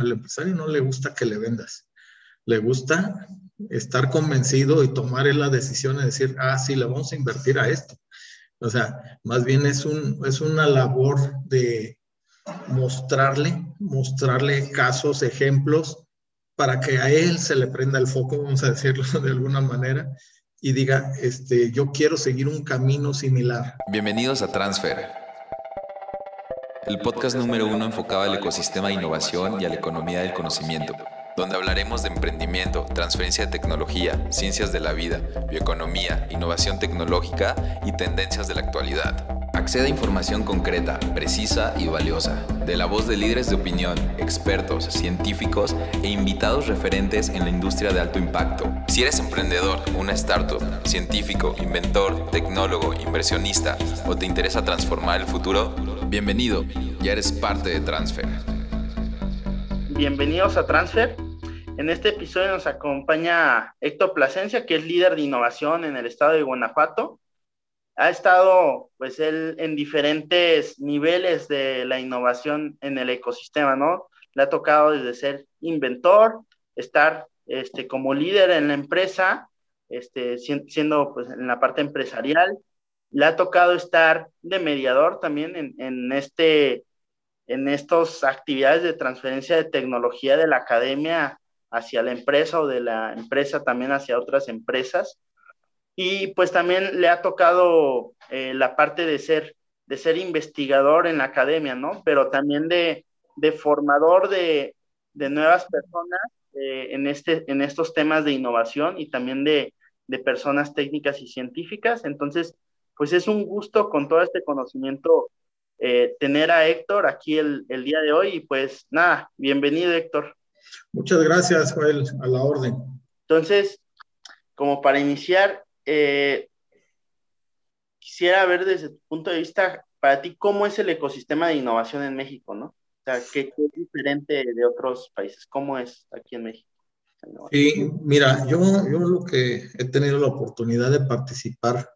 al empresario no le gusta que le vendas, le gusta estar convencido y tomar la decisión de decir, ah, sí, le vamos a invertir a esto. O sea, más bien es, un, es una labor de mostrarle, mostrarle casos, ejemplos, para que a él se le prenda el foco, vamos a decirlo de alguna manera, y diga, este, yo quiero seguir un camino similar. Bienvenidos a Transfer, el podcast número uno enfocado al ecosistema de innovación y a la economía del conocimiento donde hablaremos de emprendimiento, transferencia de tecnología, ciencias de la vida, bioeconomía, innovación tecnológica y tendencias de la actualidad. Acceda a información concreta, precisa y valiosa, de la voz de líderes de opinión, expertos, científicos e invitados referentes en la industria de alto impacto. Si eres emprendedor, una startup, científico, inventor, tecnólogo, inversionista o te interesa transformar el futuro, bienvenido, ya eres parte de Transfer. Bienvenidos a Transfer. En este episodio nos acompaña Héctor Plasencia, que es líder de innovación en el estado de Guanajuato. Ha estado, pues, él en diferentes niveles de la innovación en el ecosistema, ¿no? Le ha tocado desde ser inventor, estar este, como líder en la empresa, este, siendo pues, en la parte empresarial. Le ha tocado estar de mediador también en, en este en estas actividades de transferencia de tecnología de la academia hacia la empresa o de la empresa también hacia otras empresas. Y pues también le ha tocado eh, la parte de ser, de ser investigador en la academia, ¿no? Pero también de, de formador de, de, nuevas personas eh, en, este, en estos temas de innovación y también de, de personas técnicas y científicas. Entonces, pues es un gusto con todo este conocimiento eh, tener a Héctor aquí el, el, día de hoy y pues nada, bienvenido Héctor. Muchas gracias, Joel, a la orden. Entonces, como para iniciar, eh, quisiera ver desde tu punto de vista, para ti, ¿cómo es el ecosistema de innovación en México, no? O sea, ¿qué, es diferente de otros países? ¿Cómo es aquí en México? Sí, mira, yo, yo lo que he tenido la oportunidad de participar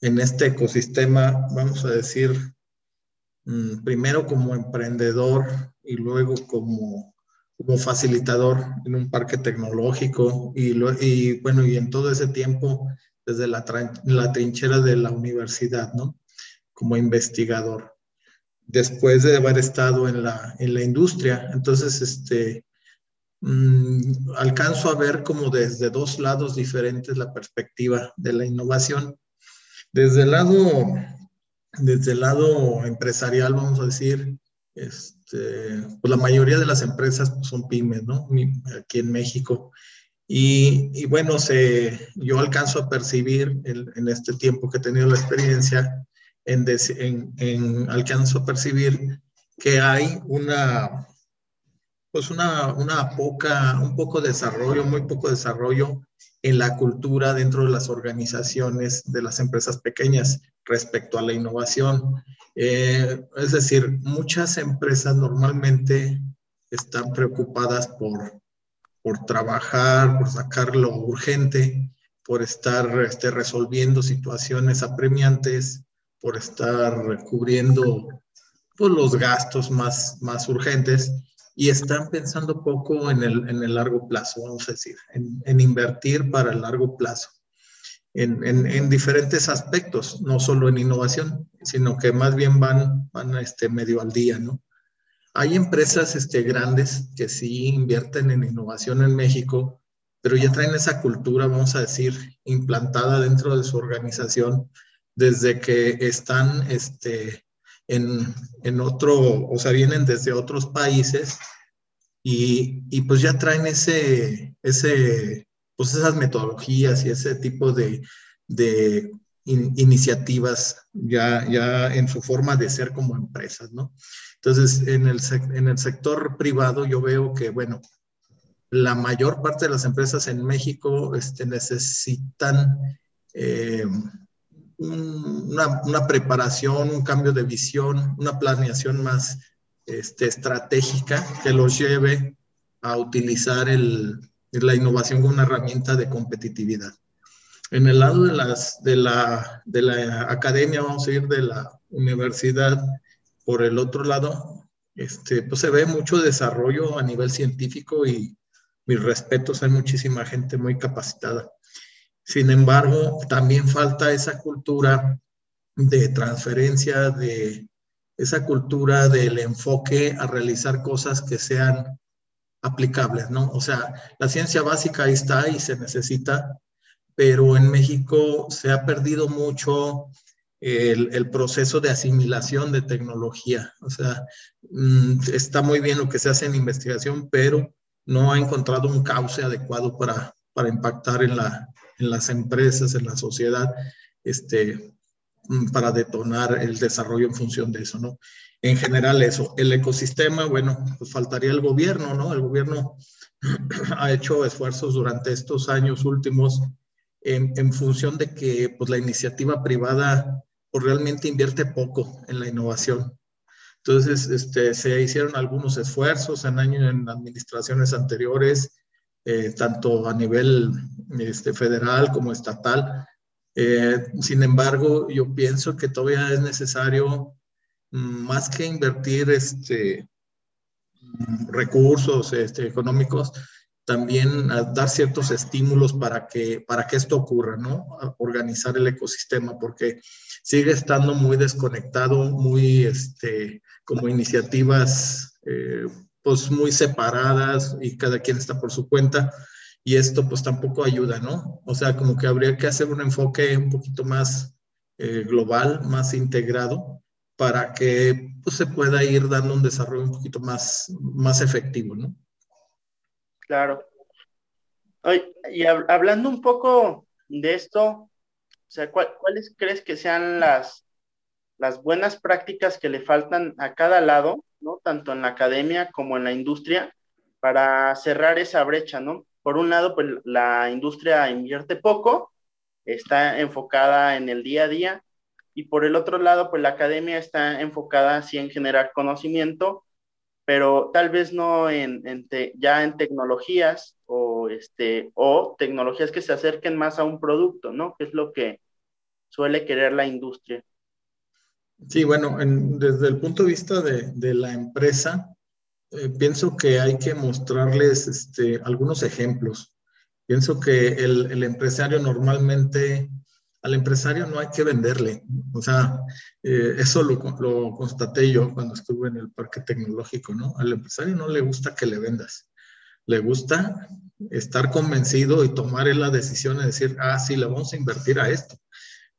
en este ecosistema, vamos a decir, mm, primero como emprendedor y luego como como facilitador en un parque tecnológico y, y bueno, y en todo ese tiempo desde la, la trinchera de la universidad, ¿no? Como investigador. Después de haber estado en la, en la industria, entonces, este, mmm, alcanzo a ver como desde dos lados diferentes la perspectiva de la innovación. Desde el lado, desde el lado empresarial, vamos a decir, este, pues la mayoría de las empresas pues, son pymes, ¿no? Aquí en México. Y, y bueno, se, yo alcanzo a percibir en este tiempo que he tenido la experiencia, en, en, en, alcanzo a percibir que hay una, pues una, una poca, un poco desarrollo, muy poco desarrollo en la cultura dentro de las organizaciones de las empresas pequeñas respecto a la innovación. Eh, es decir, muchas empresas normalmente están preocupadas por, por trabajar, por sacar lo urgente, por estar este, resolviendo situaciones apremiantes, por estar cubriendo pues, los gastos más, más urgentes y están pensando poco en el, en el largo plazo, vamos a decir, en, invertir para el largo plazo. En, en, en, diferentes aspectos, no solo en innovación, sino que más bien van, van este, medio al día, ¿no? Hay empresas este, grandes que sí invierten en innovación en México, pero ya traen esa cultura, vamos a decir, implantada dentro de su organización desde que están este, en, en, otro, o sea, vienen desde otros países y, y, pues ya traen ese, ese, pues esas metodologías y ese tipo de, de in, iniciativas ya, ya en su forma de ser como empresas, ¿no? Entonces, en el, en el sector privado yo veo que, bueno, la mayor parte de las empresas en México este, necesitan eh, una, preparación, un cambio de visión, una planeación más este, estratégica que los lleve a utilizar la innovación como una herramienta de competitividad. En el lado de la academia, vamos a ir de la universidad, por el otro lado, este, pues se ve mucho desarrollo a nivel científico y mis respetos, hay muchísima gente muy capacitada. Sin embargo, también falta esa cultura de transferencia, de esa cultura del enfoque a realizar cosas que sean aplicables, ¿no? O sea, la ciencia básica ahí está y se necesita, pero en México se ha perdido mucho el, proceso de asimilación de tecnología. O sea, mm, está muy bien lo que se hace en investigación, pero no ha encontrado un cauce adecuado para, para impactar en, la, en las empresas, en la sociedad, este, mm, para detonar el desarrollo en función de eso, ¿no? En general eso. El ecosistema, bueno, pues faltaría el gobierno, ¿no? El gobierno ha hecho esfuerzos durante estos años últimos en, función de que pues, la iniciativa privada pues, realmente invierte poco en la innovación. Entonces, este, se hicieron algunos esfuerzos en años en administraciones anteriores, eh, tanto a nivel este, federal como estatal. Eh, sin embargo, yo pienso que todavía es necesario, mm, más que invertir este, mm, recursos este, económicos, también dar ciertos estímulos para que, para que esto ocurra, ¿no? organizar el ecosistema, porque sigue estando muy desconectado, muy, este, como iniciativas, eh, pues muy separadas y cada quien está por su cuenta. Y esto pues tampoco ayuda, ¿no? O sea, como que habría que hacer un enfoque un poquito más eh, global, más integrado, para que pues, se pueda ir dando un desarrollo un poquito más, más efectivo, ¿no? Claro. y hablando un poco de esto, o sea, ¿cuáles crees que sean las, las buenas prácticas que le faltan a cada lado, ¿no? Tanto en la academia como en la industria, para cerrar esa brecha, ¿no? Por un lado, pues la industria invierte poco, está enfocada en el día a día, y por el otro lado, pues la academia está enfocada así en generar conocimiento pero tal vez no en, ya en tecnologías o, este, o tecnologías que se acerquen más a un producto, ¿no? Que es lo que suele querer la industria. Sí, bueno, desde el punto de vista de, de la empresa, eh, pienso que hay que mostrarles este, algunos ejemplos. Pienso que el, el empresario normalmente al empresario no hay que venderle. O sea, eh, eso lo, lo, constaté yo cuando estuve en el parque tecnológico, ¿no? Al empresario no le gusta que le vendas. Le gusta estar convencido y tomar la decisión de decir, ah, sí, le vamos a invertir a esto.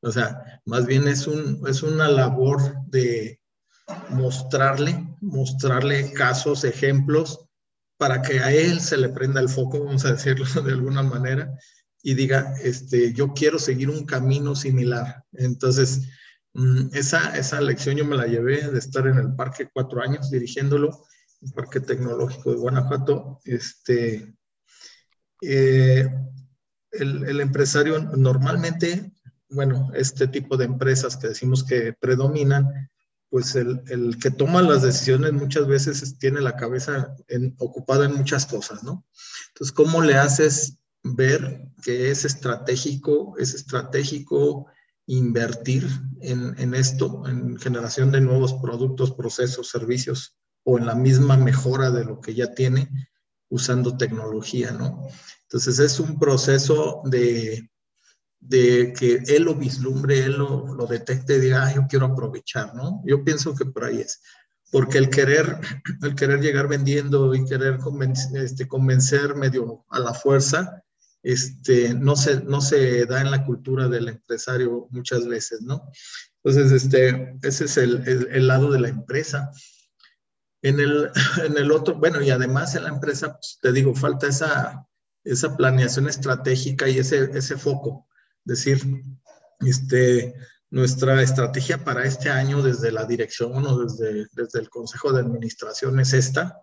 O sea, más bien es, un, es una labor de mostrarle, mostrarle casos, ejemplos, para que a él se le prenda el foco, vamos a decirlo de alguna manera, y diga, este, yo quiero seguir un camino similar. Entonces, mm, esa, esa lección yo me la llevé de estar en el parque cuatro años dirigiéndolo, el Parque Tecnológico de Guanajuato. Este, eh, el, el, empresario normalmente, bueno, este tipo de empresas que decimos que predominan, pues el, el que toma las decisiones muchas veces tiene la cabeza en, ocupada en muchas cosas, ¿no? Entonces, ¿cómo le haces ver que es estratégico, es estratégico invertir en, esto, en generación de nuevos productos, procesos, servicios o en la misma mejora de lo que ya tiene usando tecnología, ¿no? Entonces es un proceso de, de que él lo vislumbre, él lo, lo detecte y diga, yo quiero aprovechar, ¿no? Yo pienso que por ahí es porque el querer, el querer llegar vendiendo y querer convencer, este, convencer medio a la fuerza, este, no, se, no se da en la cultura del empresario muchas veces, ¿no? Entonces, este, ese es el, el, lado de la empresa. En el, en el, otro, bueno, y además en la empresa, pues, te digo, falta esa, esa planeación estratégica y ese, ese foco. Decir, este, nuestra estrategia para este año desde la dirección o desde, desde el Consejo de Administración es esta.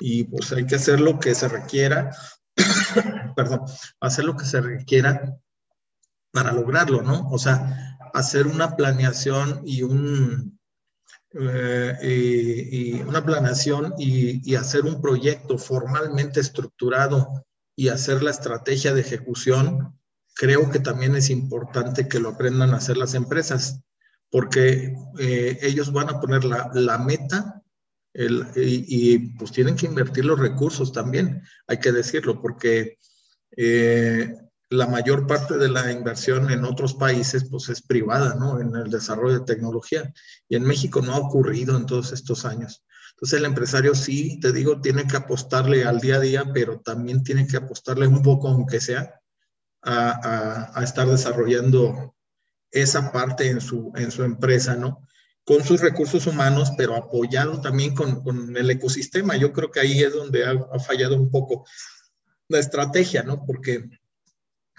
Y pues hay que hacer lo que se requiera perdón, hacer lo que se requiera para lograrlo, ¿no? O sea, hacer una planeación y un eh, y, una planeación y, y, hacer un proyecto formalmente estructurado y hacer la estrategia de ejecución, creo que también es importante que lo aprendan a hacer las empresas, porque eh, ellos van a poner la, la meta El, y, pues tienen que invertir los recursos también, hay que decirlo, porque eh, la mayor parte de la inversión en otros países pues es privada, ¿no? En el desarrollo de tecnología. Y en México no ha ocurrido en todos estos años. Entonces el empresario sí, te digo, tiene que apostarle al día a día, pero también tiene que apostarle un poco, aunque sea, a, estar desarrollando esa parte en su, en su empresa, ¿no? Con sus recursos humanos, pero apoyado también con, con el ecosistema. Yo creo que ahí es donde ha fallado un poco la estrategia, ¿no? Porque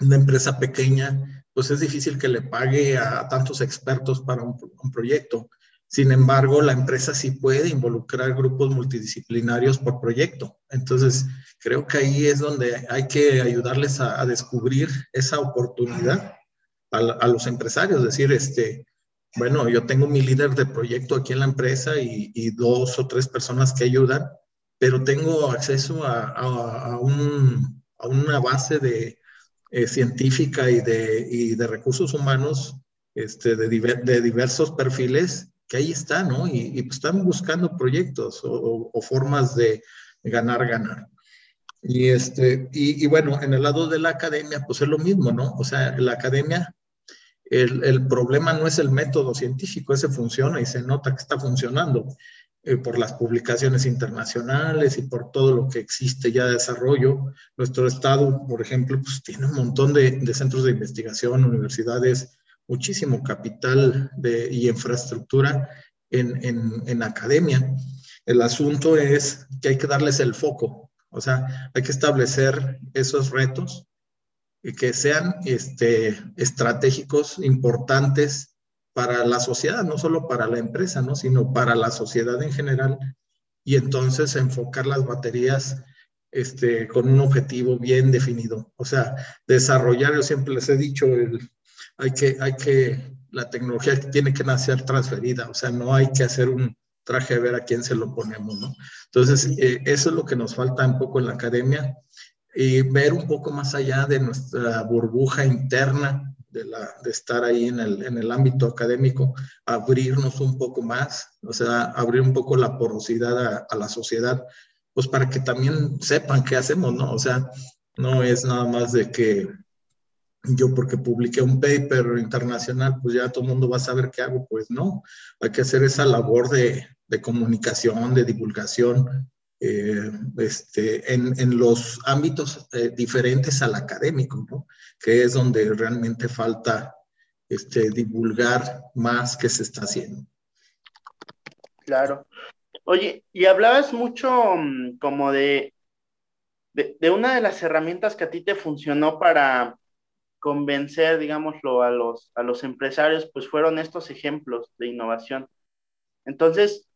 una empresa pequeña, pues es difícil que le pague a tantos expertos para un, proyecto. Sin embargo, la empresa sí puede involucrar grupos multidisciplinarios por proyecto. Entonces, creo que ahí es donde hay que ayudarles a, descubrir esa oportunidad a, los empresarios. Decir, este, bueno, yo tengo mi líder de proyecto aquí en la empresa y, dos o tres personas que ayudan, pero tengo acceso a, a una base de, eh, científica y de, y de, recursos humanos este, de, diversos perfiles que ahí están, ¿no? Y, pues están buscando proyectos o, formas de ganar, ganar. Y, este, y, y, bueno, en el lado de la academia, pues es lo mismo, ¿no? O sea, la academia, el, el problema no es el método científico, ese funciona y se nota que está funcionando. Eh, por las publicaciones internacionales y por todo lo que existe ya de desarrollo. Nuestro estado, por ejemplo, pues tiene un montón de, de centros de investigación, universidades, muchísimo capital y infraestructura en, en, academia. El asunto es que hay que darles el foco, o sea, hay que establecer esos retos que sean este, estratégicos, importantes para la sociedad, no solo para la empresa, ¿no? sino para la sociedad en general. Y entonces enfocar las baterías este, con un objetivo bien definido. O sea, desarrollar, yo siempre les he dicho, hay, que, hay que, la tecnología tiene que nacer transferida, o sea, no hay que hacer un traje de ver a quién se lo ponemos, ¿no? Entonces, eh, eso es lo que nos falta un poco en la academia y ver un poco más allá de nuestra burbuja interna de, la, de estar ahí en el, en el ámbito académico, abrirnos un poco más, o sea, abrir un poco la porosidad a, la sociedad, pues para que también sepan qué hacemos, ¿no? O sea, no es nada más de que yo porque publiqué un paper internacional, pues ya todo el mundo va a saber qué hago, pues no, hay que hacer esa labor de, de comunicación, de divulgación, eh, este, en, en, los ámbitos eh, diferentes al académico, ¿no? que es donde realmente falta este, divulgar más que se está haciendo. Claro. Oye, y hablabas mucho mm, como de, de, de, una de las herramientas que a ti te funcionó para convencer, digámoslo, a los, a los empresarios, pues fueron estos ejemplos de innovación. Entonces,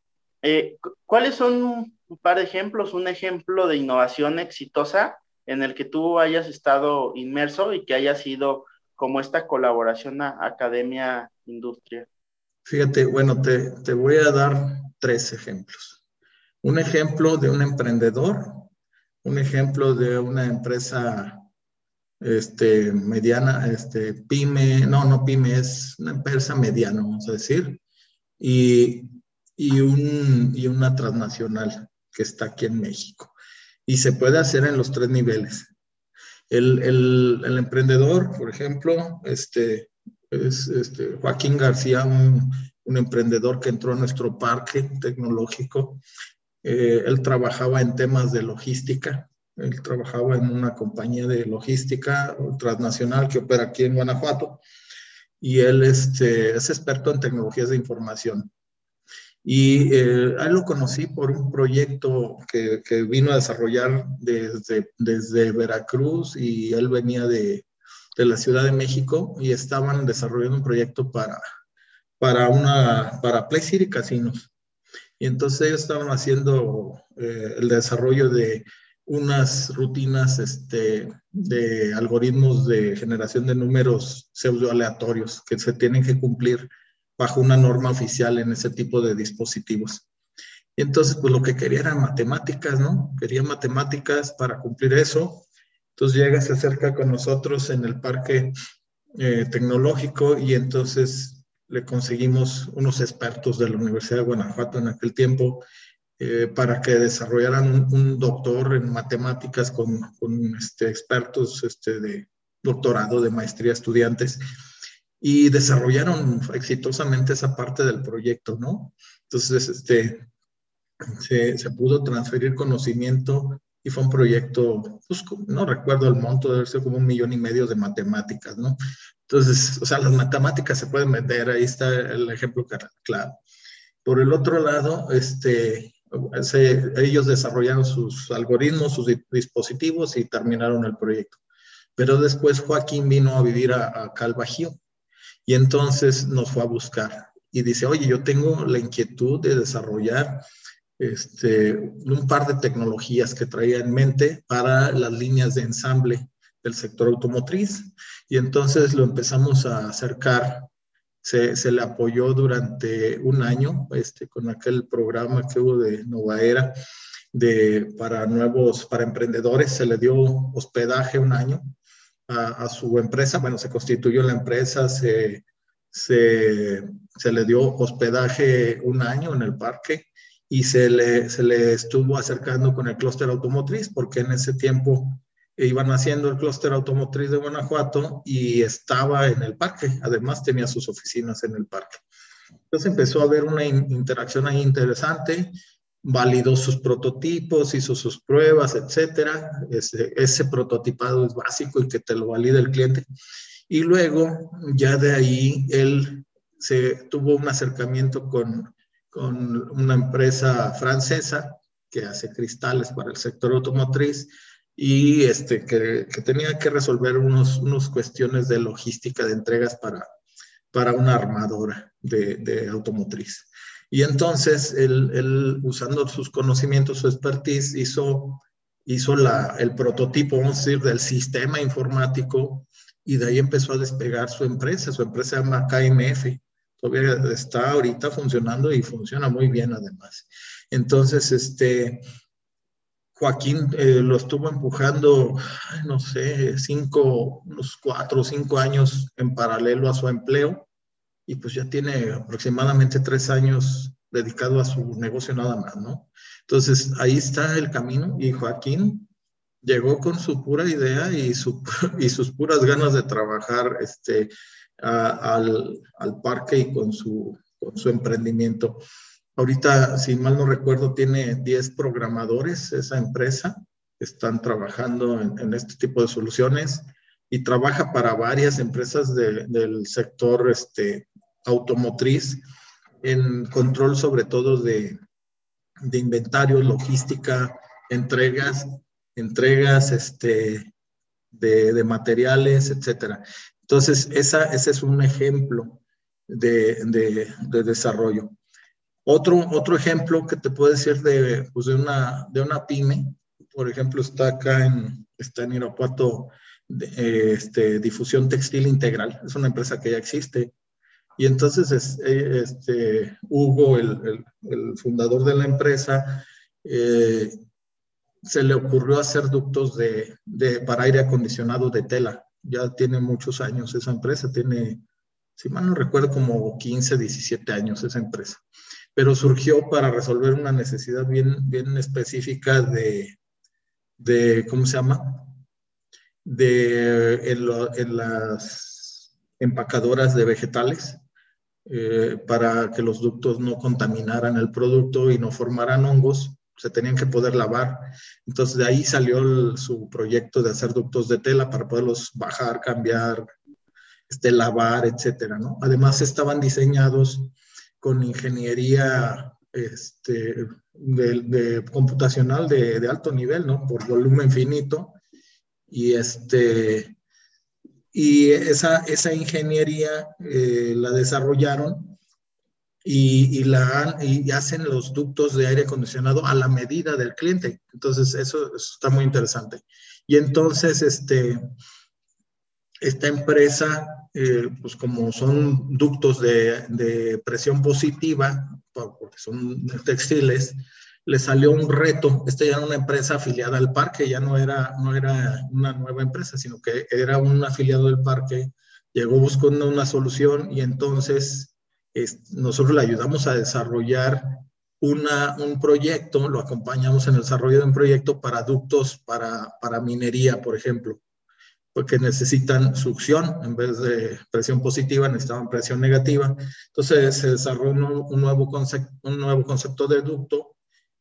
eh, ¿cuáles son un par de ejemplos, un ejemplo de innovación exitosa en el que tú hayas estado inmerso y que haya sido como esta colaboración academia-industria? Fíjate, bueno, te, te, voy a dar tres ejemplos. Un ejemplo de un emprendedor, un ejemplo de una empresa este, mediana, este, pyme, no, no pyme, es una empresa mediana, vamos a decir, y, y, un, y una transnacional que está aquí en México. Y se puede hacer en los tres niveles. El, el, el emprendedor, por ejemplo, este, es este, Joaquín García, un, un, emprendedor que entró a nuestro parque tecnológico. Eh, él trabajaba en temas de logística. Él trabajaba en una compañía de logística transnacional que opera aquí en Guanajuato. Y él este, es experto en tecnologías de información. Y eh, lo conocí por un proyecto que, que, vino a desarrollar desde, desde Veracruz y él venía de, de, la Ciudad de México y estaban desarrollando un proyecto para, para, una, para Play City Casinos. Y entonces ellos estaban haciendo eh, el desarrollo de unas rutinas este, de algoritmos de generación de números pseudo aleatorios que se tienen que cumplir bajo una norma oficial en ese tipo de dispositivos. Entonces, pues lo que quería eran matemáticas, ¿no? Quería matemáticas para cumplir eso. Entonces llega, se acerca con nosotros en el parque eh, tecnológico y entonces le conseguimos unos expertos de la Universidad de Guanajuato en aquel tiempo eh, para que desarrollaran un, doctor en matemáticas con, con este, expertos este, de doctorado, de maestría, estudiantes, y desarrollaron exitosamente esa parte del proyecto, ¿no? Entonces, este, se, se pudo transferir conocimiento y fue un proyecto, pues, no recuerdo el monto, debe ser como un millón y medio de matemáticas, ¿no? Entonces, o sea, las matemáticas se pueden vender, ahí está el ejemplo claro. Por el otro lado, este, ellos desarrollaron sus algoritmos, sus dispositivos y terminaron el proyecto. Pero después Joaquín vino a vivir a, a Calvajío y entonces nos fue a buscar y dice, oye, yo tengo la inquietud de desarrollar este, un par de tecnologías que traía en mente para las líneas de ensamble del sector automotriz. Y entonces lo empezamos a acercar. Se, le apoyó durante un año este, con aquel programa que hubo de Nova Era de, para nuevos, para emprendedores. Se le dio hospedaje un año a, su empresa. Bueno, se constituyó la empresa, se, se, se le dio hospedaje un año en el parque y se le, se le estuvo acercando con el clúster automotriz, porque en ese tiempo iban haciendo el clúster automotriz de Guanajuato y estaba en el parque, además tenía sus oficinas en el parque. Entonces empezó a haber una interacción ahí interesante, validó sus prototipos, hizo sus pruebas, etcétera. Ese, ese prototipado es básico y que te lo valide el cliente. Y luego, ya de ahí, él se tuvo un acercamiento con con una empresa francesa que hace cristales para el sector automotriz y este, que, que tenía que resolver unos, unos cuestiones de logística de entregas para, para una armadora de, de automotriz. Y entonces él, él, usando sus conocimientos, su expertise, hizo, hizo la, el prototipo, vamos a decir, del sistema informático y de ahí empezó a despegar su empresa. Su empresa se llama KMF todavía está ahorita funcionando y funciona muy bien además. Entonces, este, Joaquín eh, lo estuvo empujando, no sé, cinco, unos cuatro o cinco años en paralelo a su empleo y pues ya tiene aproximadamente tres años dedicado a su negocio nada más, ¿no? Entonces, ahí está el camino y Joaquín llegó con su pura idea y, su, y sus puras ganas de trabajar, este, al, parque y con su emprendimiento. Ahorita, si mal no recuerdo, tiene 10 programadores esa empresa están trabajando en, este tipo de soluciones y trabaja para varias empresas de, del sector este, automotriz en control sobre todo de, inventario, logística, entregas, entregas este, de, materiales, etcétera. Entonces, esa, ese es un ejemplo de, desarrollo. Otro, otro ejemplo que te puedo decir de, pues de, una, de una pyme, por ejemplo, está acá en, está en Irapuato, de, este, Difusión Textil Integral, es una empresa que ya existe. Y entonces es, este, Hugo, el, el, el, fundador de la empresa, eh, se le ocurrió hacer ductos de, de, para aire acondicionado de tela ya tiene muchos años esa empresa, tiene, si mal no recuerdo, como 15, 17 años esa empresa. Pero surgió para resolver una necesidad bien, bien específica de, de, ¿cómo se llama? De en, las empacadoras de vegetales, eh, para que los ductos no contaminaran el producto y no formaran hongos se tenían que poder lavar. Entonces de ahí salió su proyecto de hacer ductos de tela para poderlos bajar, cambiar, este, lavar, etcétera, ¿no? Además estaban diseñados con ingeniería este, de, computacional de, de, alto nivel, ¿no? Por volumen finito. Y, este, y esa, esa ingeniería eh, la desarrollaron y, y, la, y hacen los ductos de aire acondicionado a la medida del cliente. Entonces, eso, eso está muy interesante. Y entonces, este, esta empresa, eh, pues como son ductos de, de, presión positiva, porque son textiles, le salió un reto. Esta ya era una empresa afiliada al parque, ya no era, no era una nueva empresa, sino que era un afiliado del parque. Llegó buscando una solución y entonces nosotros le ayudamos a desarrollar una, un proyecto, lo acompañamos en el desarrollo de un proyecto para ductos para, para minería, por ejemplo, porque necesitan succión en vez de presión positiva, necesitaban presión negativa. Entonces se desarrolló un, nuevo, concepto, un nuevo concepto de ducto,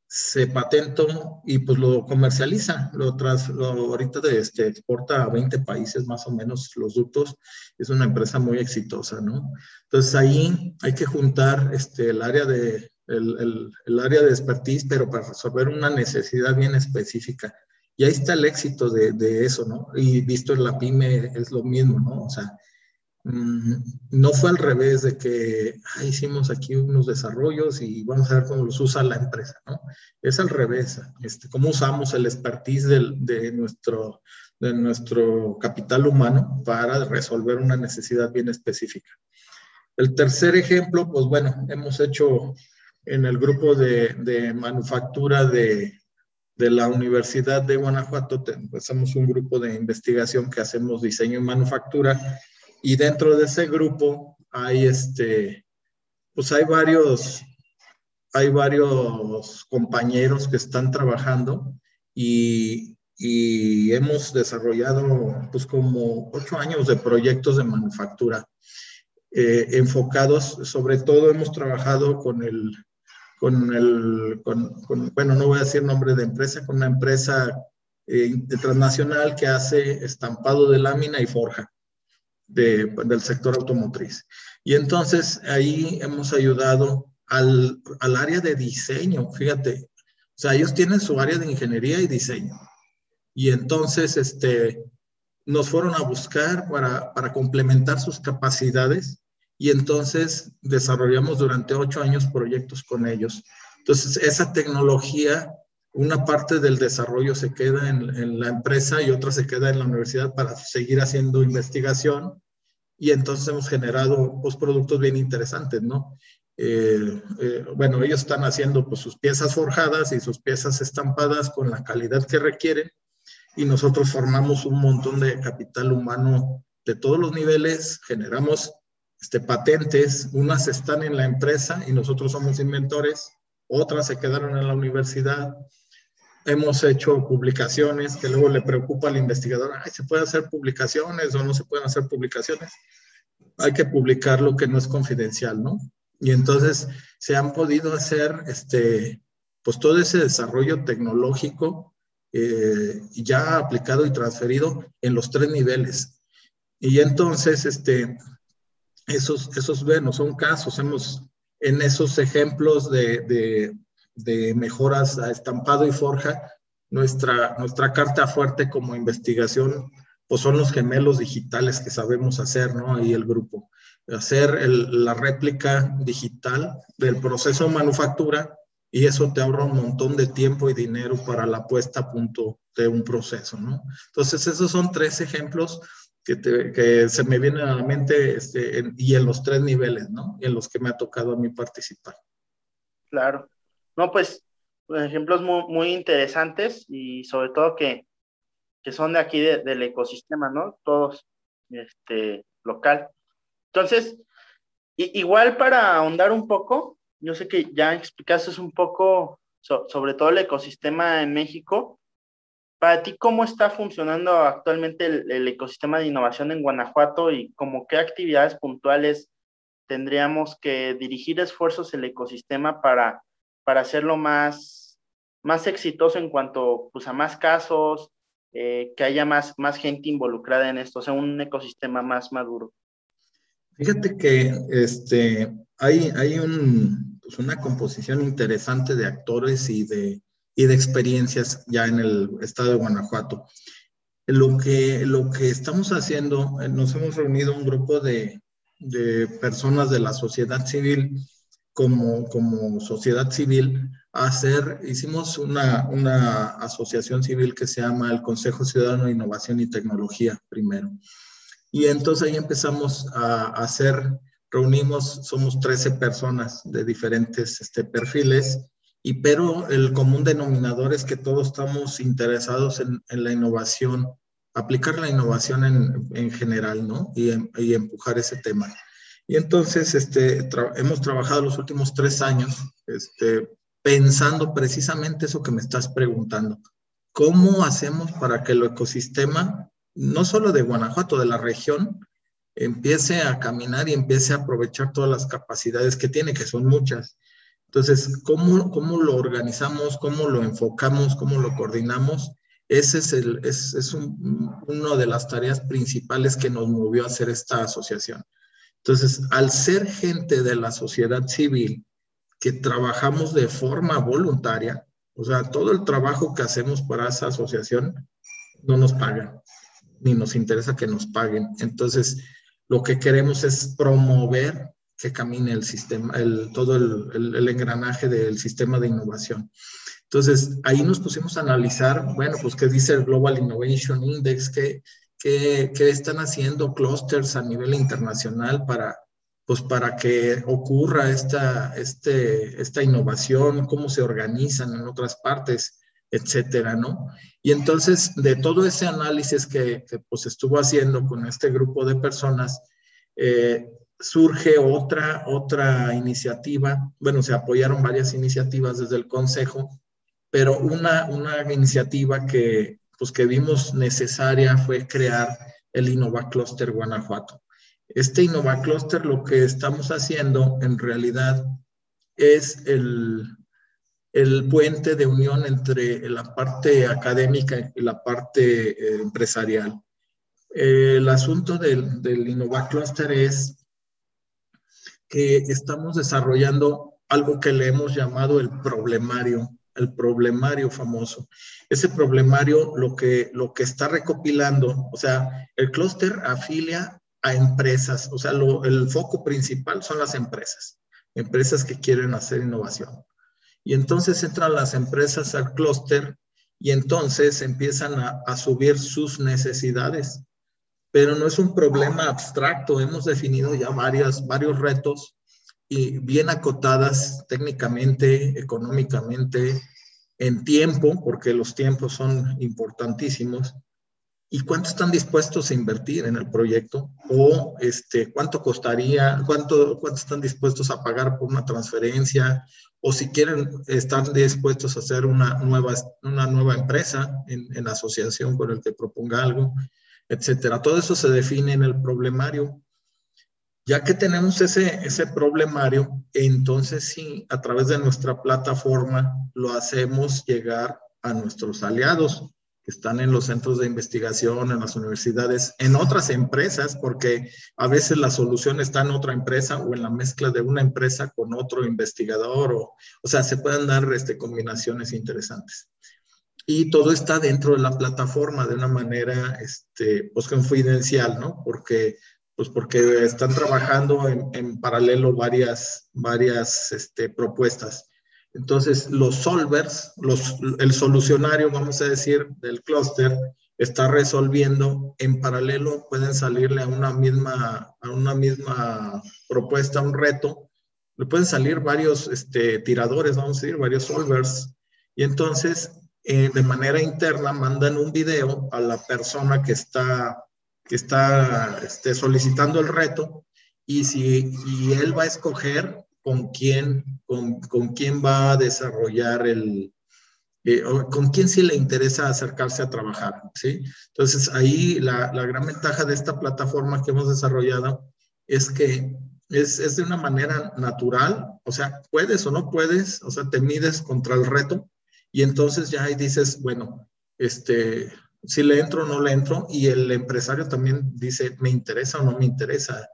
se patentó y pues lo comercializa, lo, tras, lo ahorita de, este, exporta a 20 países más o menos los ductos, es una empresa muy exitosa, ¿no? Entonces ahí hay que juntar este, el área de el, el, área de expertise, pero para resolver una necesidad bien específica. Y ahí está el éxito de, de, eso, ¿no? Y visto en la pyme es lo mismo, ¿no? O sea, mmm, no fue al revés de que ah, hicimos aquí unos desarrollos y vamos a ver cómo los usa la empresa, ¿no? Es al revés, este, cómo usamos el expertise del, de, nuestro, de nuestro capital humano para resolver una necesidad bien específica. El tercer ejemplo, pues bueno, hemos hecho en el grupo de, de manufactura de, de, la Universidad de Guanajuato. Pues, somos un grupo de investigación que hacemos diseño y manufactura y dentro de ese grupo hay este, pues hay varios, hay varios compañeros que están trabajando y, y hemos desarrollado pues como ocho años de proyectos de manufactura. Eh, enfocados, sobre todo hemos trabajado con el, con el, con, bueno, no voy a decir nombre de empresa, con una empresa eh, transnacional que hace estampado de lámina y forja de, del sector automotriz. Y entonces ahí hemos ayudado al, al área de diseño, fíjate, o sea, ellos tienen su área de ingeniería y diseño. Y entonces, este, nos fueron a buscar para, para complementar sus capacidades y entonces desarrollamos durante ocho años proyectos con ellos. Entonces, esa tecnología, una parte del desarrollo se queda en, la empresa y otra se queda en la universidad para seguir haciendo investigación y entonces hemos generado pues, productos bien interesantes, ¿no? Eh, eh, bueno, ellos están haciendo pues, sus piezas forjadas y sus piezas estampadas con la calidad que requieren y nosotros formamos un montón de capital humano de todos los niveles, generamos este, patentes, unas están en la empresa y nosotros somos inventores, otras se quedaron en la universidad. Hemos hecho publicaciones que luego le preocupa al investigador, Ay, ¿se puede hacer publicaciones o no se pueden hacer publicaciones? Hay que publicar lo que no es confidencial, ¿no? Y entonces se han podido hacer, este, pues todo ese desarrollo tecnológico eh, ya aplicado y transferido en los tres niveles. Y entonces, este, esos, esos bueno, son casos, hemos en esos ejemplos de, de, mejoras a estampado y forja, nuestra, nuestra carta fuerte como investigación, pues son los gemelos digitales que sabemos hacer, ¿no? Ahí el grupo. Hacer la réplica digital del proceso de manufactura y eso te ahorra un montón de tiempo y dinero para la puesta a punto de un proceso, ¿no? Entonces, esos son tres ejemplos que, se me vienen a la mente este, y en los tres niveles, ¿no? En los que me ha tocado a mí participar. Claro. No, pues ejemplos muy, muy interesantes y sobre todo que, que son de aquí del ecosistema, ¿no? Todos, este, local. Entonces, igual para ahondar un poco, yo sé que ya explicaste un poco sobre todo el ecosistema en México, para ti, ¿cómo está funcionando actualmente el, ecosistema de innovación en Guanajuato y como qué actividades puntuales tendríamos que dirigir esfuerzos el ecosistema para, para hacerlo más, más exitoso en cuanto pues, a más casos, eh, que haya más, más gente involucrada en esto, o sea, un ecosistema más maduro? Fíjate que este, hay, hay un, pues una composición interesante de actores y de, y de experiencias ya en el estado de Guanajuato. Lo que, lo que estamos haciendo, eh, nos hemos reunido un grupo de, de personas de la sociedad civil como, como sociedad civil a hacer, hicimos una, una asociación civil que se llama el Consejo Ciudadano de Innovación y Tecnología primero. Y entonces ahí empezamos a, hacer, reunimos, somos 13 personas de diferentes este, perfiles y pero el común denominador es que todos estamos interesados en, la innovación, aplicar la innovación en, en general, ¿no? Y, y, empujar ese tema. Y entonces, este, hemos trabajado los últimos tres años, este, pensando precisamente eso que me estás preguntando. ¿Cómo hacemos para que el ecosistema, no solo de Guanajuato, de la región, empiece a caminar y empiece a aprovechar todas las capacidades que tiene, que son muchas? Entonces, ¿cómo, cómo lo organizamos? ¿Cómo lo enfocamos? ¿Cómo lo coordinamos? Ese es, el, es, es una de las tareas principales que nos movió a hacer esta asociación. Entonces, al ser gente de la sociedad civil que trabajamos de forma voluntaria, o sea, todo el trabajo que hacemos para esa asociación no nos pagan, ni nos interesa que nos paguen. Entonces, lo que queremos es promover que camine el sistema, el, todo el, el, engranaje del sistema de innovación. Entonces, ahí nos pusimos a analizar, bueno, pues qué dice el Global Innovation Index, qué, qué, qué están haciendo clusters a nivel internacional para, pues para que ocurra esta, este, esta innovación, cómo se organizan en otras partes, etcétera, ¿no? Y entonces, de todo ese análisis que, que pues estuvo haciendo con este grupo de personas, eh, surge otra, otra iniciativa, bueno, se apoyaron varias iniciativas desde el Consejo, pero una, una iniciativa que, pues, que vimos necesaria fue crear el Innova Cluster Guanajuato. Este Innova Cluster lo que estamos haciendo en realidad es el, el puente de unión entre la parte académica y la parte eh, empresarial. el asunto del, del Innova Cluster es que estamos desarrollando algo que le hemos llamado el problemario, el problemario famoso. Ese problemario lo que, lo que está recopilando, o sea, el clúster afilia a empresas, o sea, el foco principal son las empresas, empresas que quieren hacer innovación. Y entonces entran las empresas al clúster y entonces empiezan a, a subir sus necesidades. Pero no es un problema abstracto, hemos definido ya varias, varios retos y bien acotadas técnicamente, económicamente, en tiempo, porque los tiempos son importantísimos, y cuánto están dispuestos a invertir en el proyecto o este, cuánto costaría, cuánto, cuánto están dispuestos a pagar por una transferencia o si quieren estar dispuestos a hacer una nueva, una nueva empresa en, en asociación con el que proponga algo, etcétera. Todo eso se define en el problemario. Ya que tenemos ese, ese problemario, entonces sí, a través de nuestra plataforma lo hacemos llegar a nuestros aliados que están en los centros de investigación, en las universidades, en otras empresas, porque a veces la solución está en otra empresa o en la mezcla de una empresa con otro investigador, o, o sea, se pueden dar este, combinaciones interesantes. Y todo está dentro de la plataforma de una manera, este, pues, confidencial, ¿no? Porque, pues, porque están trabajando en, en paralelo varias, varias este, propuestas. Entonces, los solvers, los, el solucionario, vamos a decir, del clúster, está resolviendo en paralelo, pueden salirle a una misma, a una misma propuesta, un reto, le pueden salir varios este, tiradores, vamos a decir, varios solvers, y entonces eh, de manera interna mandan un video a la persona que está, que está este, solicitando el reto, y si y él va a escoger con quién, con, con quién va a desarrollar el, eh, con quién sí le interesa acercarse a trabajar, ¿sí? Entonces, ahí la, la, gran ventaja de esta plataforma que hemos desarrollado es que es, es, de una manera natural, o sea, puedes o no puedes, o sea, te mides contra el reto y entonces ya ahí dices, bueno, este, si le entro o no le entro, y el empresario también dice, me interesa o no me interesa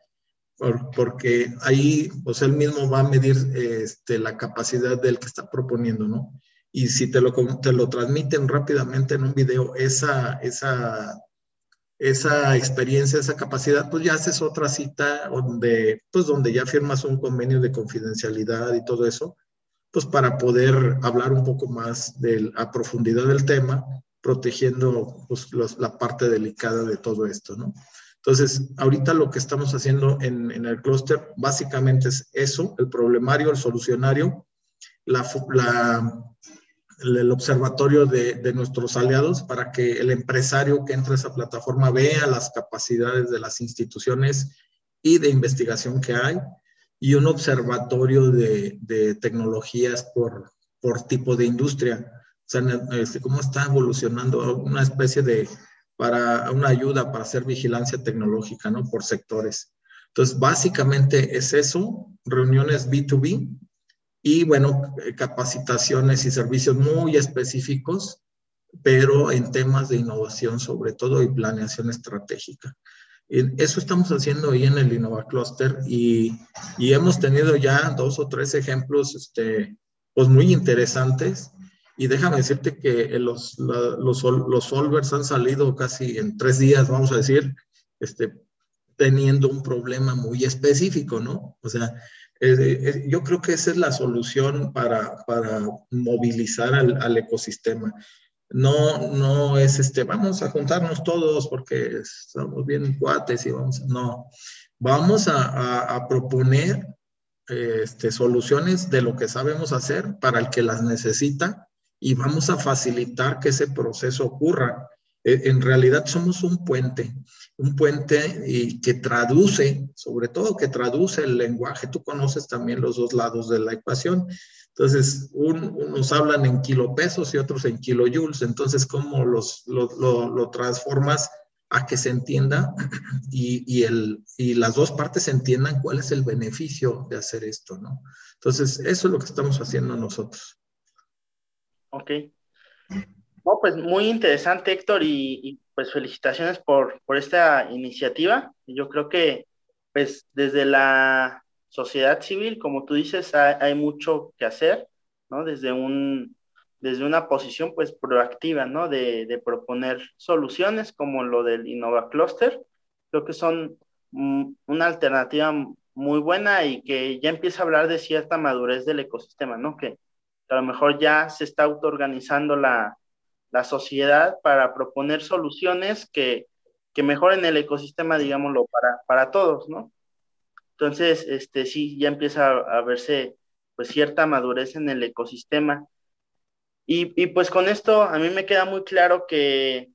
porque ahí pues él mismo va a medir este, la capacidad del que está proponiendo, ¿no? Y si te lo, te lo transmiten rápidamente en un video, esa, esa, esa experiencia, esa capacidad, pues ya haces otra cita donde, pues donde ya firmas un convenio de confidencialidad y todo eso, pues para poder hablar un poco más de, a profundidad del tema, protegiendo pues, la parte delicada de todo esto, ¿no? Entonces, ahorita lo que estamos haciendo en, el clúster básicamente es eso, el problemario, el solucionario, la, la, el observatorio de, de, nuestros aliados para que el empresario que entre a esa plataforma vea las capacidades de las instituciones y de investigación que hay y un observatorio de, tecnologías por, tipo de industria. O sea, este, cómo está evolucionando una especie de, para una ayuda para hacer vigilancia tecnológica, ¿no? Por sectores. Entonces, básicamente es eso, reuniones B2B y, bueno, capacitaciones y servicios muy específicos, pero en temas de innovación sobre todo y planeación estratégica. Eso estamos haciendo ahí en el Innova Cluster y, y hemos tenido ya dos o tres ejemplos este, pues muy interesantes. Y déjame decirte que los, los, los solvers han salido casi en tres días, vamos a decir, este, teniendo un problema muy específico, ¿no? O sea, yo creo que esa es la solución para, para movilizar al, al, ecosistema. No, no es este, vamos a juntarnos todos porque estamos bien cuates y vamos, no, vamos a, proponer este, soluciones de lo que sabemos hacer para el que las necesita y vamos a facilitar que ese proceso ocurra. E, en realidad somos un puente, un puente y que traduce, sobre todo que traduce el lenguaje. Tú conoces también los dos lados de la ecuación. Entonces, unos hablan en kilopesos y otros en kilojoules. Entonces, ¿cómo los, lo, lo, lo transformas a que se entienda y, y, el, y las dos partes entiendan cuál es el beneficio de hacer esto, ¿no? Entonces, eso es lo que estamos haciendo nosotros. Ok. No, pues muy interesante, Héctor, y, y pues felicitaciones por, por, esta iniciativa. Yo creo que, pues, desde la sociedad civil, como tú dices, hay, hay mucho que hacer, ¿no? Desde un, desde una posición pues proactiva, ¿no? De, de, proponer soluciones como lo del Innova Cluster. Creo que son mm, una alternativa muy buena y que ya empieza a hablar de cierta madurez del ecosistema, ¿no? Que, que a lo mejor ya se está autoorganizando la, la sociedad para proponer soluciones que, que mejoren el ecosistema, digámoslo, para, para todos, ¿no? Entonces, este, sí, ya empieza a, a verse pues cierta madurez en el ecosistema. Y, y, pues con esto a mí me queda muy claro que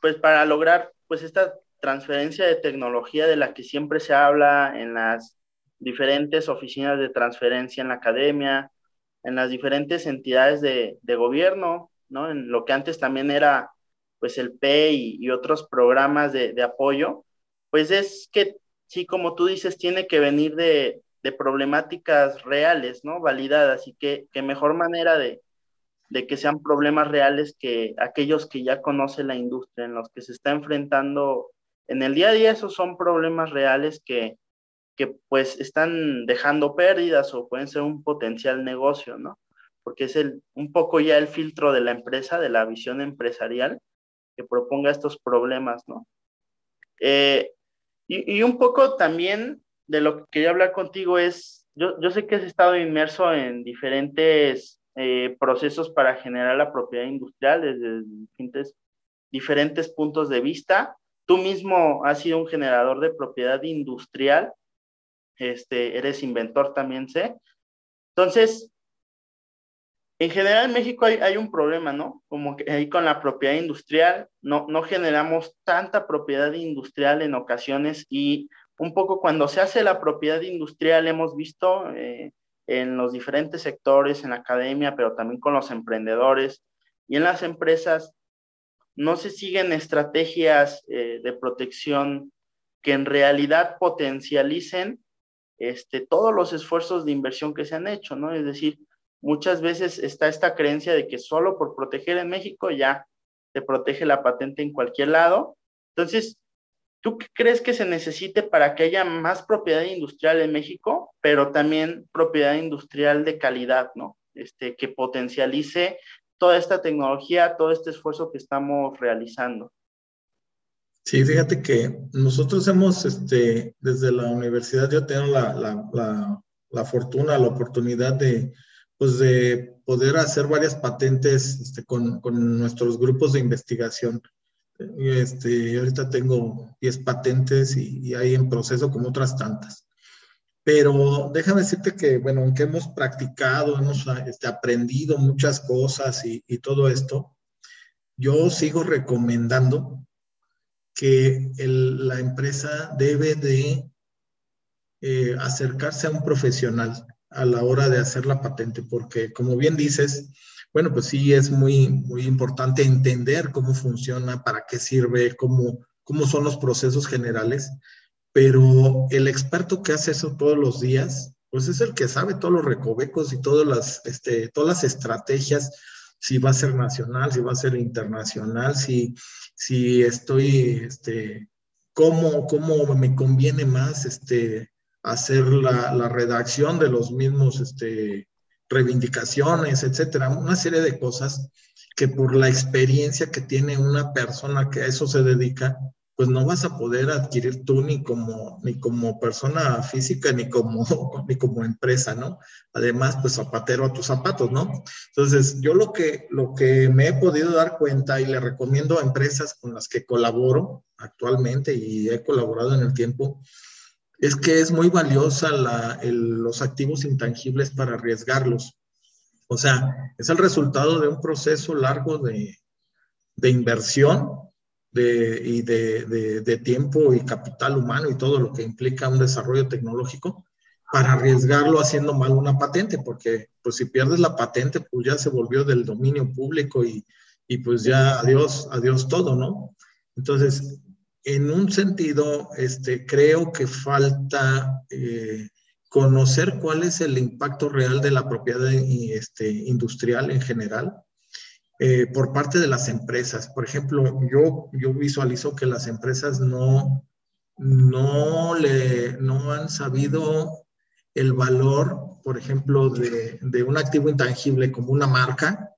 pues para lograr pues esta transferencia de tecnología de la que siempre se habla en las diferentes oficinas de transferencia en la academia, en las diferentes entidades de, de gobierno, ¿no? En lo que antes también era pues el P y, otros programas de, de, apoyo, pues es que sí, como tú dices, tiene que venir de, de problemáticas reales, ¿no? Validadas y que, que mejor manera de, de que sean problemas reales que aquellos que ya conoce la industria, en los que se está enfrentando en el día a día, esos son problemas reales que, que pues están dejando pérdidas o pueden ser un potencial negocio, ¿no? Porque es el, un poco ya el filtro de la empresa, de la visión empresarial, que proponga estos problemas, ¿no? Eh, y, un poco también de lo que quería hablar contigo es, yo, yo sé que has estado inmerso en diferentes eh, procesos para generar la propiedad industrial desde diferentes, diferentes puntos de vista. Tú mismo has sido un generador de propiedad industrial, este, eres inventor también sé. Entonces, en general en México hay, hay, un problema, ¿no? Como que ahí con la propiedad industrial, no, no generamos tanta propiedad industrial en ocasiones y un poco cuando se hace la propiedad industrial hemos visto eh, en los diferentes sectores, en la academia, pero también con los emprendedores y en las empresas, no se siguen estrategias eh, de protección que en realidad potencialicen este, todos los esfuerzos de inversión que se han hecho, ¿no? Es decir, muchas veces está esta creencia de que solo por proteger en México ya se protege la patente en cualquier lado. Entonces, ¿Tú qué crees que se necesite para que haya más propiedad industrial en México, pero también propiedad industrial de calidad, ¿no? Este, que potencialice toda esta tecnología, todo este esfuerzo que estamos realizando. Sí, fíjate que nosotros hemos, este, desde la universidad, yo tengo la, la, la, la fortuna, la oportunidad de, pues de poder hacer varias patentes este, con, con nuestros grupos de investigación. Este, ahorita tengo 10 patentes y, y, hay en proceso como otras tantas. Pero déjame decirte que, bueno, aunque hemos practicado, hemos este, aprendido muchas cosas y, y, todo esto, yo sigo recomendando que el, la empresa debe de eh, acercarse a un profesional a la hora de hacer la patente, porque como bien dices, bueno, pues sí es muy, muy importante entender cómo funciona, para qué sirve, cómo, cómo son los procesos generales, pero el experto que hace eso todos los días, pues es el que sabe todos los recovecos y todas las, este, todas las estrategias, si va a ser nacional, si va a ser internacional, si, si estoy, este, cómo, cómo me conviene más, este, hacer la, redacción de los mismos, este, reivindicaciones, etcétera, una serie de cosas que por la experiencia que tiene una persona que a eso se dedica, pues no vas a poder adquirir tú ni como, ni como persona física, ni como, ni como empresa, ¿no? Además, pues zapatero a tus zapatos, ¿no? Entonces, yo lo que, lo que me he podido dar cuenta y le recomiendo a empresas con las que colaboro actualmente y he colaborado en el tiempo, es que es muy valiosa los activos intangibles para arriesgarlos. O sea, es el resultado de un proceso largo de, inversión y de, tiempo y capital humano y todo lo que implica un desarrollo tecnológico para arriesgarlo haciendo mal una patente, porque pues si pierdes la patente, pues ya se volvió del dominio público y, y pues ya adiós, adiós todo, ¿no? Entonces, en un sentido, este, creo que falta eh, conocer cuál es el impacto real de la propiedad este, industrial en general eh, por parte de las empresas. Por ejemplo, yo, visualizo que las empresas no, le, no han sabido el valor, por ejemplo, de, de un activo intangible como una marca,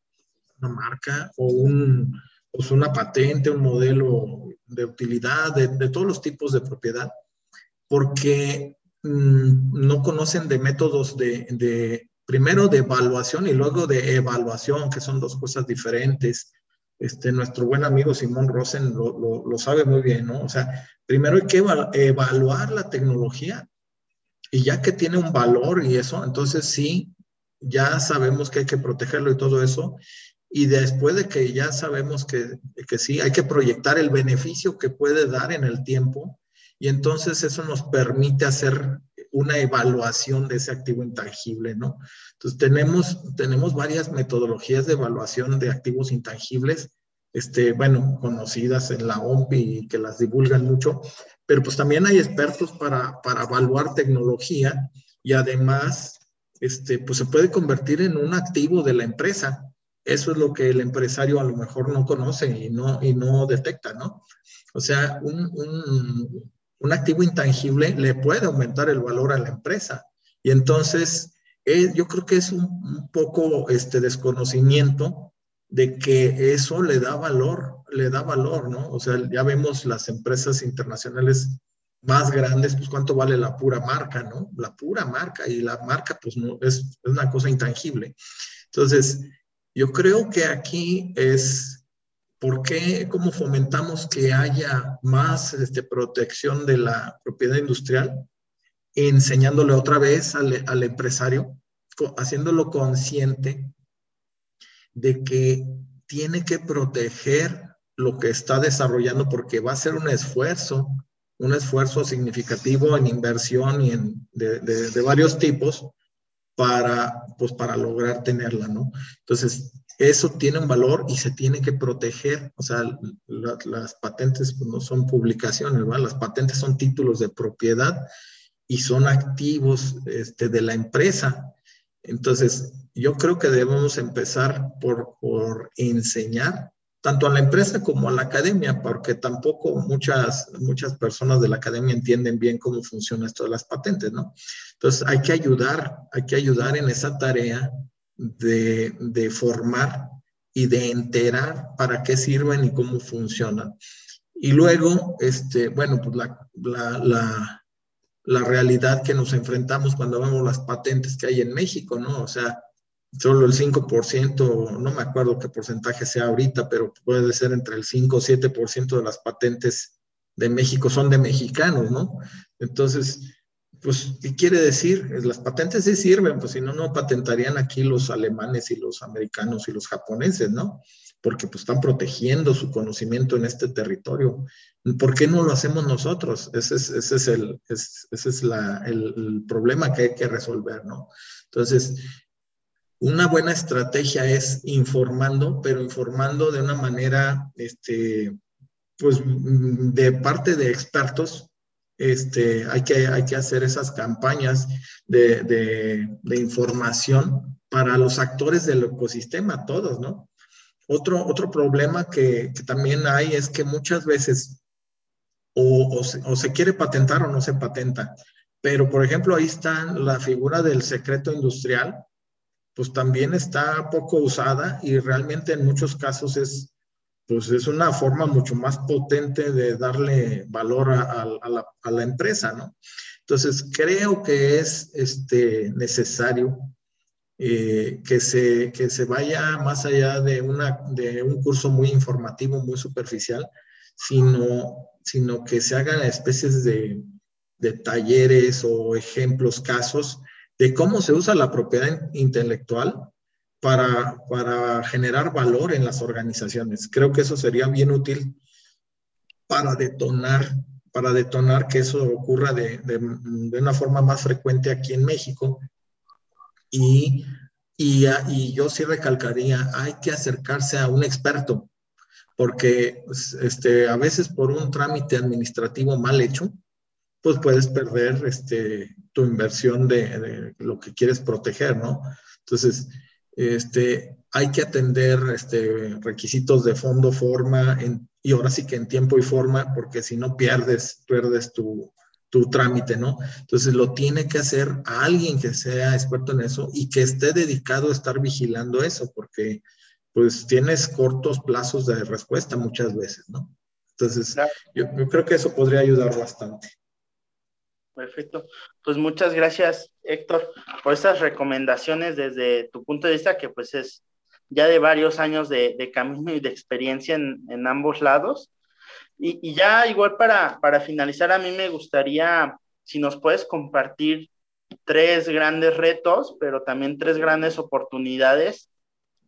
una marca o un, pues una patente, un modelo de utilidad, de, todos los tipos de propiedad, porque mm, no conocen de métodos de, primero de evaluación y luego de evaluación, que son dos cosas diferentes. Este, nuestro buen amigo Simón Rosen lo, lo, sabe muy bien, ¿no? O sea, primero hay que evaluar la tecnología y ya que tiene un valor y eso, entonces sí, ya sabemos que hay que protegerlo y todo eso y después de que ya sabemos que, que, sí, hay que proyectar el beneficio que puede dar en el tiempo y entonces eso nos permite hacer una evaluación de ese activo intangible, ¿no? Entonces tenemos, tenemos varias metodologías de evaluación de activos intangibles, este, bueno, conocidas en la OMPI y que las divulgan mucho, pero pues también hay expertos para, para evaluar tecnología y además, este, pues se puede convertir en un activo de la empresa. Eso es lo que el empresario a lo mejor no conoce y no, y no detecta, ¿no? O sea, un, un, activo intangible le puede aumentar el valor a la empresa. Y entonces, eh, yo creo que es un, un, poco este desconocimiento de que eso le da valor, le da valor, ¿no? O sea, ya vemos las empresas internacionales más grandes, pues cuánto vale la pura marca, ¿no? La pura marca y la marca, pues no, es, es una cosa intangible. Entonces, yo creo que aquí es por qué, cómo fomentamos que haya más este, protección de la propiedad industrial, enseñándole otra vez al, empresario, haciéndolo consciente de que tiene que proteger lo que está desarrollando porque va a ser un esfuerzo, un esfuerzo significativo en inversión y en, de varios tipos para, pues, para lograr tenerla, ¿no? Entonces, eso tiene un valor y se tiene que proteger. O sea, las patentes pues, no son publicaciones, ¿verdad? Las patentes son títulos de propiedad y son activos este, de la empresa. Entonces, yo creo que debemos empezar por, por enseñar tanto a la empresa como a la academia, porque tampoco muchas, muchas personas de la academia entienden bien cómo funciona esto de las patentes, ¿no? Entonces hay que ayudar, hay que ayudar en esa tarea de, de formar y de enterar para qué sirven y cómo funcionan. Y luego, este, bueno, pues la, la, la, la realidad que nos enfrentamos cuando vemos las patentes que hay en México, ¿no? O sea, solo el 5%, no me acuerdo qué porcentaje sea ahorita, pero puede ser entre el 5 o 7% de las patentes de México son de mexicanos, ¿no? Entonces, pues, ¿qué quiere decir? Las patentes sí sirven, pues si no, no patentarían aquí los alemanes y los americanos y los japoneses, ¿no? Porque pues están protegiendo su conocimiento en este territorio. ¿Por qué no lo hacemos nosotros? Ese es, el, ese es la, el, problema que hay que resolver, ¿no? Entonces, una buena estrategia es informando, pero informando de una manera, este, pues, de parte de expertos. Este, hay, que, que hacer esas campañas de, información para los actores del ecosistema, todos, ¿no? Otro, otro problema que, que también hay es que muchas veces o, o, se, quiere patentar o no se patenta. Pero, por ejemplo, ahí está la figura del secreto industrial, pues también está poco usada y realmente en muchos casos es, pues es una forma mucho más potente de darle valor a, la, empresa, ¿no? Entonces, creo que es este, necesario eh, que, se, que se vaya más allá de, un curso muy informativo, muy superficial, sino, sino que se hagan especies de talleres o ejemplos, casos de cómo se usa la propiedad intelectual para, para generar valor en las organizaciones. Creo que eso sería bien útil para detonar, para detonar que eso ocurra de, de, de una forma más frecuente aquí en México. Y, y, y, yo sí recalcaría, hay que acercarse a un experto, porque pues, este, a veces por un trámite administrativo mal hecho, pues puedes perder este, tu inversión de, lo que quieres proteger, ¿no? Entonces, este, hay que atender este, requisitos de fondo, forma, y ahora sí que en tiempo y forma, porque si no pierdes, pierdes tu, tu trámite, ¿no? Entonces lo tiene que hacer alguien que sea experto en eso y que esté dedicado a estar vigilando eso, porque pues tienes cortos plazos de respuesta muchas veces, ¿no? Entonces, yo, yo creo que eso podría ayudar bastante. Perfecto. Pues muchas gracias, Héctor, por estas recomendaciones desde tu punto de vista, que pues es ya de varios años de, camino y de experiencia en, ambos lados. Y, ya igual para, para finalizar, a mí me gustaría, si nos puedes compartir tres grandes retos, pero también tres grandes oportunidades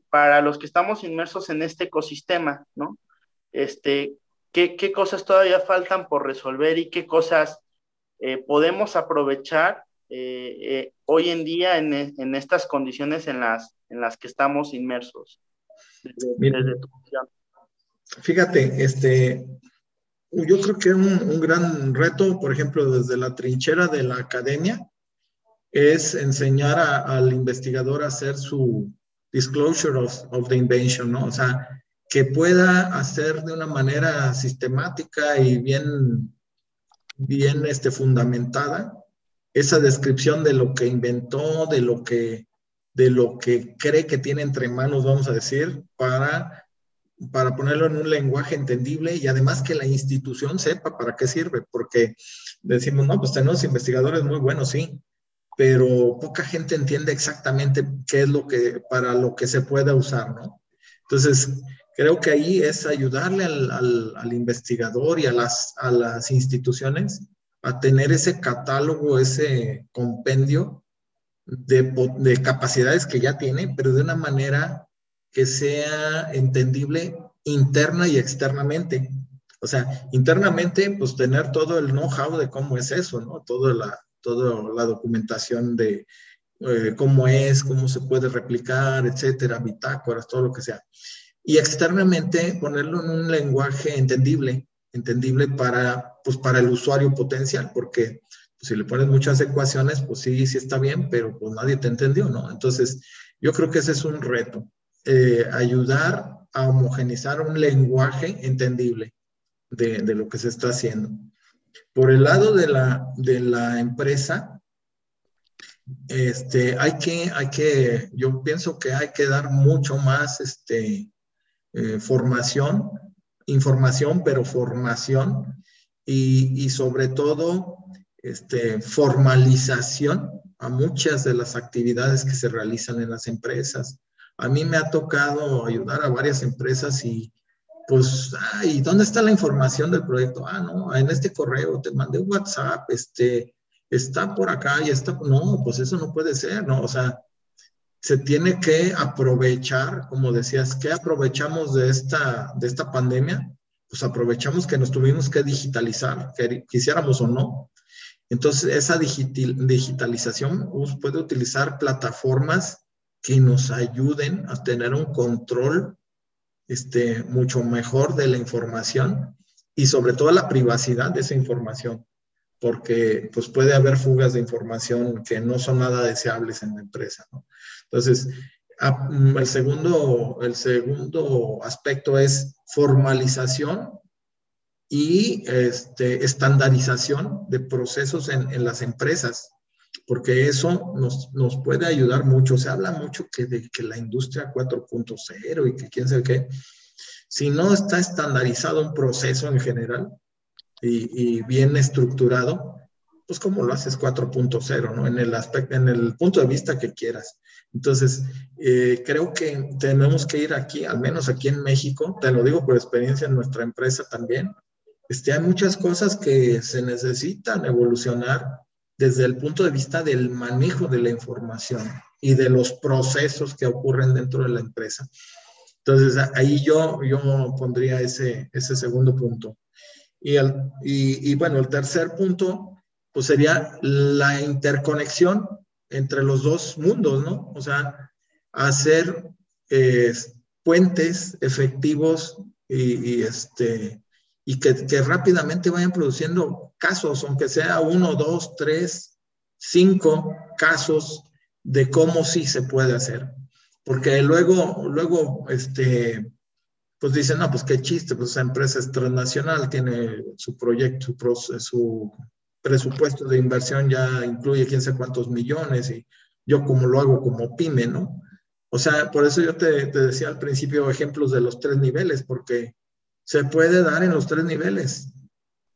para los que estamos inmersos en este ecosistema, ¿no? Este, ¿qué, qué cosas todavía faltan por resolver y qué cosas eh, podemos aprovechar eh, eh, hoy en día en, en, estas condiciones en las, en las que estamos inmersos. Desde, tu Fíjate, este, yo creo que un, un, gran reto, por ejemplo, desde la trinchera de la academia, es enseñar a, al investigador a hacer su disclosure of, of, the invention, ¿no? O sea, que pueda hacer de una manera sistemática y bien bien este, fundamentada esa descripción de lo que inventó, de lo que, de lo que cree que tiene entre manos, vamos a decir, para, para ponerlo en un lenguaje entendible y además que la institución sepa para qué sirve, porque decimos, no, pues tenemos investigadores muy buenos, sí, pero poca gente entiende exactamente qué es lo que, para lo que se pueda usar, ¿no? Entonces, creo que ahí es ayudarle al, investigador y a las, a las instituciones a tener ese catálogo, ese compendio de, capacidades que ya tiene, pero de una manera que sea entendible interna y externamente. O sea, internamente, pues tener todo el know-how de cómo es eso, ¿no? Toda la, toda la documentación de eh, cómo es, cómo se puede replicar, etcétera, bitácoras, todo lo que sea y externamente ponerlo en un lenguaje entendible, entendible para, pues, para el usuario potencial, porque pues, si le pones muchas ecuaciones, pues sí, sí está bien, pero pues nadie te entendió, ¿no? Entonces, yo creo que ese es un reto, eh, ayudar a homogenizar un lenguaje entendible de, de, lo que se está haciendo. Por el lado de la, de la empresa, este, hay que, hay que, yo pienso que hay que dar mucho más, este, eh, formación, información, pero formación y, y, sobre todo este, formalización a muchas de las actividades que se realizan en las empresas. A mí me ha tocado ayudar a varias empresas y pues, ay, ¿dónde está la información del proyecto? Ah, no, en este correo te mandé un WhatsApp, este, está por acá y está, no, pues eso no puede ser, ¿no? O sea, se tiene que aprovechar, como decías, ¿qué aprovechamos de esta, de esta pandemia? Pues aprovechamos que nos tuvimos que digitalizar, que quisiéramos o no. Entonces, esa digitalización puede utilizar plataformas que nos ayuden a tener un control este, mucho mejor de la información y sobre todo la privacidad de esa información, porque pues puede haber fugas de información que no son nada deseables en la empresa. ¿no? Entonces, mm, el segundo, el segundo aspecto es formalización y este, estandarización de procesos en, en, las empresas, porque eso nos, nos, puede ayudar mucho. Se habla mucho que de que la industria 4.0 y que quién sabe qué. Si no está estandarizado un proceso en general y, y bien estructurado, pues como lo haces 4.0, ¿no? En el aspecto, en el punto de vista que quieras. Entonces, eh, creo que tenemos que ir aquí, al menos aquí en México, te lo digo por experiencia en nuestra empresa también, este, hay muchas cosas que se necesitan evolucionar desde el punto de vista del manejo de la información y de los procesos que ocurren dentro de la empresa. Entonces, ahí yo, yo pondría ese, ese segundo punto. Y, el, y, bueno, el tercer punto, pues sería la interconexión entre los dos mundos, ¿no? O sea, hacer eh, puentes efectivos y, y, este, y que, rápidamente vayan produciendo casos, aunque sea uno, dos, tres, cinco casos de cómo sí se puede hacer. Porque luego, luego, este, pues dicen, no, pues qué chiste, pues esa empresa es transnacional, tiene su proyecto, su, su presupuesto de inversión ya incluye quién sé cuántos millones y yo como lo hago como pyme, ¿no? O sea, por eso yo te, te decía al principio ejemplos de los tres niveles, porque se puede dar en los tres niveles.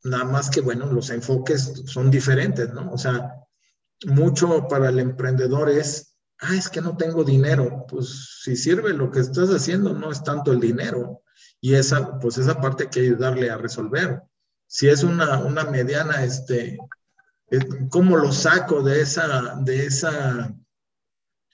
Nada más que, bueno, los enfoques son diferentes, ¿no? O sea, mucho para el emprendedor es, ah, es que no tengo dinero. Pues si sirve lo que estás haciendo, no es tanto el dinero. Y esa, pues esa parte hay que ayudarle a resolver. Si es una, una mediana, este, eh, ¿cómo lo saco de esa, de esa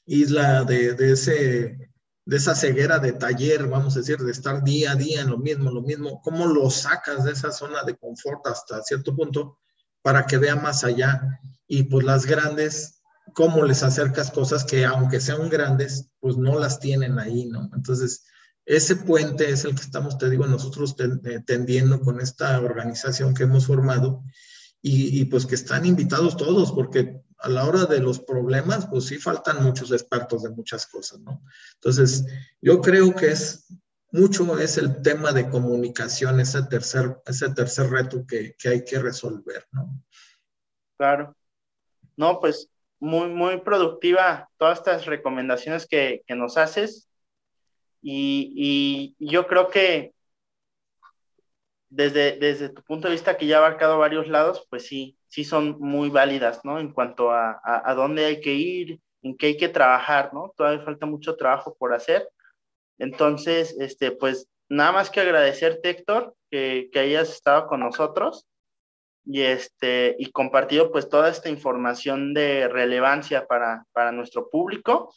isla, de, de ese de esa ceguera de taller, vamos a decir, de estar día a día en lo mismo, lo mismo, cómo lo sacas de esa zona de confort hasta cierto punto para que vea más allá. Y pues las grandes, cómo les acercas cosas que aunque sean grandes, pues no las tienen ahí, ¿no? Entonces, ese puente es el que estamos, te digo, nosotros eh, tendiendo con esta organización que hemos formado y, y pues que están invitados todos, porque a la hora de los problemas, pues sí faltan muchos expertos de muchas cosas, ¿no? Entonces, yo creo que es mucho es el tema de comunicación, ese tercer, ese tercer reto que, que hay que resolver, ¿no? Claro. No, pues muy, muy productiva todas estas recomendaciones que, que nos haces. Y, y, yo creo que desde, desde tu punto de vista que ya ha abarcado varios lados, pues sí, sí son muy válidas, ¿no? En cuanto a, a, dónde hay que ir, en qué hay que trabajar, ¿no? Todavía falta mucho trabajo por hacer. Entonces, este, pues nada más que agradecerte, Héctor, que, que hayas estado con nosotros y, este, y compartido pues toda esta información de relevancia para, para nuestro público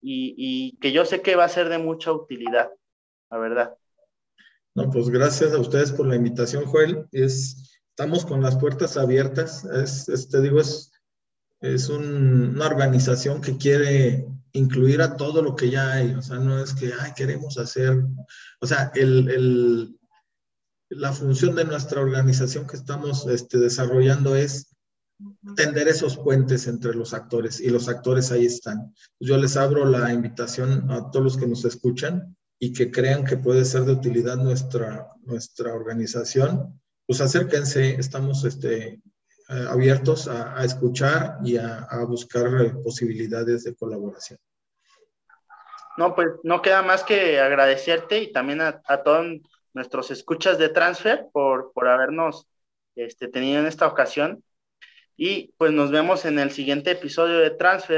y, y que yo sé que va a ser de mucha utilidad, la verdad. No, pues gracias a ustedes por la invitación, Joel. Es, estamos con las puertas abiertas. Es, te digo, es, es una organización que quiere incluir a todo lo que ya hay. O sea, no es que, ay, queremos hacer, o sea, el, el, la función de nuestra organización que estamos este, desarrollando es tender esos puentes entre los actores y los actores ahí están. Yo les abro la invitación a todos los que nos escuchan y que crean que puede ser de utilidad nuestra, nuestra organización pues acérquense, estamos este, eh, abiertos a, escuchar y a, buscar eh, posibilidades de colaboración. No, pues no queda más que agradecerte y también a, todos nuestros escuchas de transfer por, por habernos este, tenido en esta ocasión. Y pues nos vemos en el siguiente episodio de transfer.